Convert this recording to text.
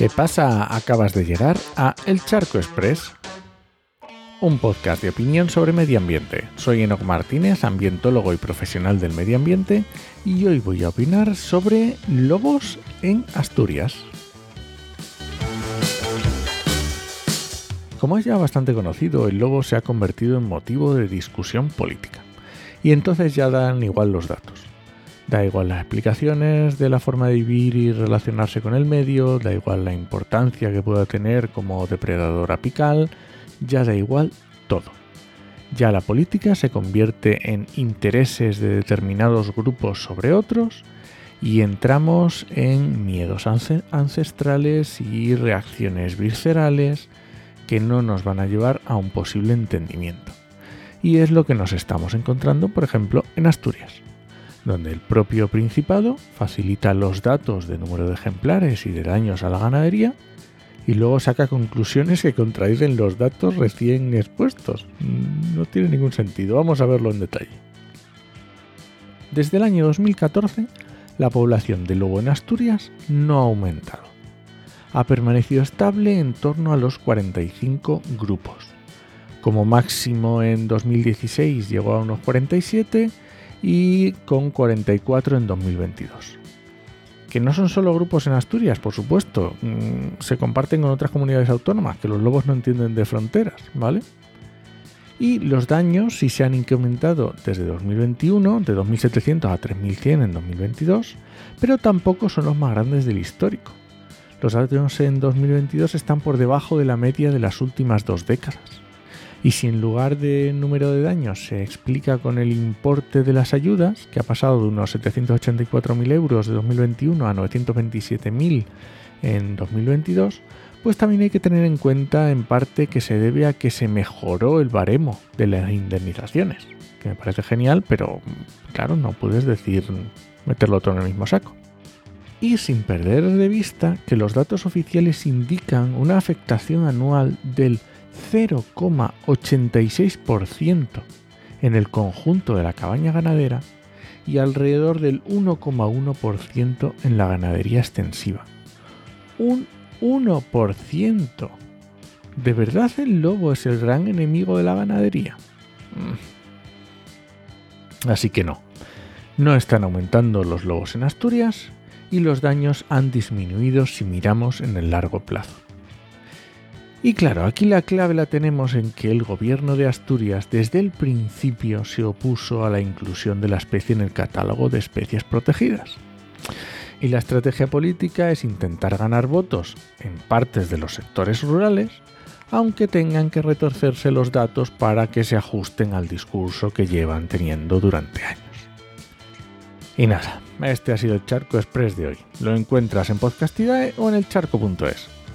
¿Qué pasa? Acabas de llegar a El Charco Express, un podcast de opinión sobre medio ambiente. Soy Enoc Martínez, ambientólogo y profesional del medio ambiente, y hoy voy a opinar sobre lobos en Asturias. Como es ya bastante conocido, el lobo se ha convertido en motivo de discusión política. Y entonces ya dan igual los datos. Da igual las explicaciones de la forma de vivir y relacionarse con el medio, da igual la importancia que pueda tener como depredador apical, ya da igual todo. Ya la política se convierte en intereses de determinados grupos sobre otros y entramos en miedos ancestrales y reacciones viscerales que no nos van a llevar a un posible entendimiento. Y es lo que nos estamos encontrando, por ejemplo, en Asturias donde el propio Principado facilita los datos de número de ejemplares y de daños a la ganadería y luego saca conclusiones que contradicen los datos recién expuestos. Mm, no tiene ningún sentido, vamos a verlo en detalle. Desde el año 2014, la población de lobo en Asturias no ha aumentado. Ha permanecido estable en torno a los 45 grupos. Como máximo en 2016 llegó a unos 47 y con 44 en 2022. Que no son solo grupos en Asturias, por supuesto, mm, se comparten con otras comunidades autónomas, que los lobos no entienden de fronteras, ¿vale? Y los daños sí se han incrementado desde 2021, de 2.700 a 3.100 en 2022, pero tampoco son los más grandes del histórico. Los daños en 2022 están por debajo de la media de las últimas dos décadas. Y si en lugar de número de daños se explica con el importe de las ayudas, que ha pasado de unos 784.000 euros de 2021 a 927.000 en 2022, pues también hay que tener en cuenta en parte que se debe a que se mejoró el baremo de las indemnizaciones, que me parece genial, pero claro, no puedes decir meterlo todo en el mismo saco. Y sin perder de vista que los datos oficiales indican una afectación anual del 0,86% en el conjunto de la cabaña ganadera y alrededor del 1,1% en la ganadería extensiva. Un 1%. ¿De verdad el lobo es el gran enemigo de la ganadería? Mm. Así que no. No están aumentando los lobos en Asturias y los daños han disminuido si miramos en el largo plazo. Y claro, aquí la clave la tenemos en que el gobierno de Asturias desde el principio se opuso a la inclusión de la especie en el catálogo de especies protegidas. Y la estrategia política es intentar ganar votos en partes de los sectores rurales, aunque tengan que retorcerse los datos para que se ajusten al discurso que llevan teniendo durante años. Y nada, este ha sido el Charco Express de hoy. Lo encuentras en Podcastidae o en el charco.es.